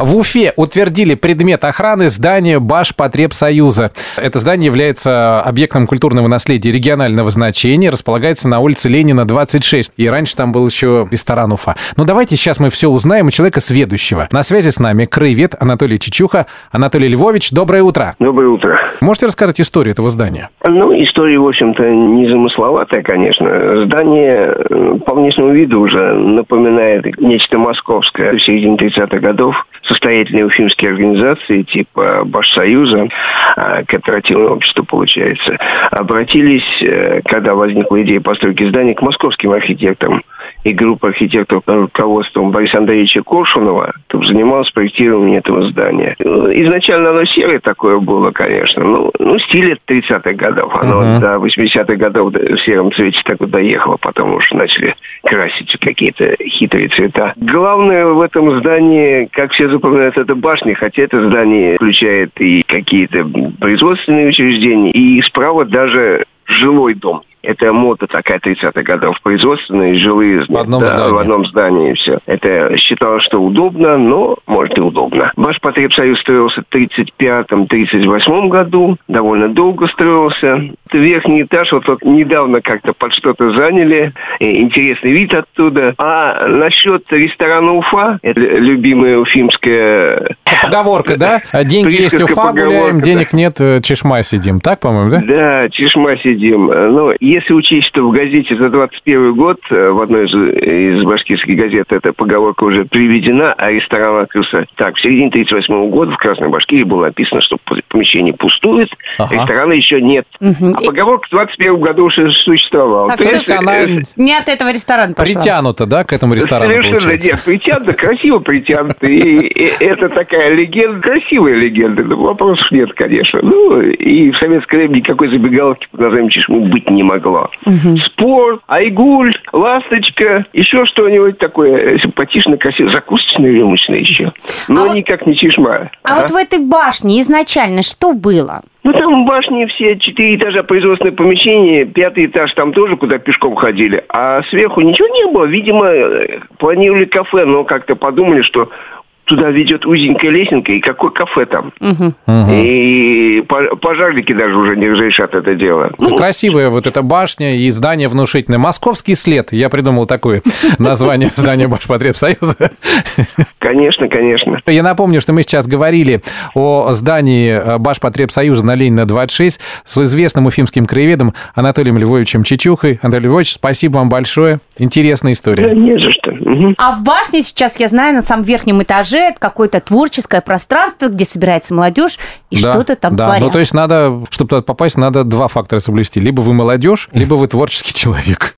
В Уфе утвердили предмет охраны здания Башпотребсоюза. Это здание является объектом культурного наследия регионального значения, располагается на улице Ленина, 26. И раньше там был еще ресторан Уфа. Но давайте сейчас мы все узнаем у человека сведущего. На связи с нами краевед Анатолий Чечуха. Анатолий Львович, доброе утро. Доброе утро. Можете рассказать историю этого здания? Ну, история, в общем-то, незамысловатая, конечно. Здание э, по внешнему виду уже напоминает нечто московское. В середине 30-х годов состоятельные уфимские организации типа Башсоюза, а, кооперативное общество, получается, обратились, э, когда возникла идея постройки здания, к московским архитекторам. И группа архитекторов под руководством Бориса Андреевича Коршунова занималась проектированием этого здания. Изначально оно серое такое было, конечно. Ну, ну стиль 30-х годов. Оно uh-huh. до 80-х годов в сером цвете так вот доехало. Потом уж начали красить какие-то хитрые цвета. Главное в этом здании, как все запоминают, это башня, хотя это здание включает и какие-то производственные учреждения, и справа даже жилой дом. Это мода такая 30-х годов. Производственные жилые в одном, да, здании. в одном здании. Все. Это считалось, что удобно, но может и удобно. Ваш потребсоюз строился в 35-38 году. Довольно долго строился. Верхний этаж вот, вот недавно как-то под что-то заняли. Интересный вид оттуда. А насчет ресторана Уфа, это любимая уфимская... Поговорка, да? Деньги есть Уфа, гуляем, денег нет, э, чешма сидим. Так, по-моему, да? Да, чешма сидим. Ну, если учесть, что в газете за 21 год, э, в одной из, из башкирских газет эта поговорка уже приведена, а ресторан открылся так, в середине 38 года в Красной Башкирии было написано, что помещение пустует, ага. ресторана еще нет. Угу. А поговорка в 21 году уже существовала. Так, есть она не от этого ресторана пошла. Притянута, да, к этому ресторану, Совершенно получается? нет, притянута, красиво притянута. И, это такая легенда, красивая легенда, но вопросов нет, конечно. Ну, и в советское время никакой забегаловки под названием Чешму быть не могло могла. Угу. Спорт, айгуль, ласточка, еще что-нибудь такое симпатичное, красивое, закусочное рюмочное еще. Но а никак вот... не чешма. А, а вот в этой башне изначально что было? Ну, там башни все, четыре этажа производственное помещение, пятый этаж там тоже, куда пешком ходили. А сверху ничего не было. Видимо, э, планировали кафе, но как-то подумали, что туда ведет узенькая лесенка, и какое кафе там. Угу. И пожарники даже уже не разрешат это дело. Ну, Красивая вот эта башня и здание внушительное. Московский след. Я придумал такое название здания Башпотребсоюза. Конечно, конечно. Я напомню, что мы сейчас говорили о здании э, Башпотребсоюза на Ленина 26 с известным уфимским краеведом Анатолием Львовичем Чечухой. Анатолий Львович, спасибо вам большое. Интересная история. Да, не за что. Угу. А в башне сейчас, я знаю, на самом верхнем этаже это какое-то творческое пространство, где собирается молодежь и да, что-то там да. творят. Ну, то есть надо, чтобы туда попасть, надо два фактора соблюсти. Либо вы молодежь, либо вы творческий человек.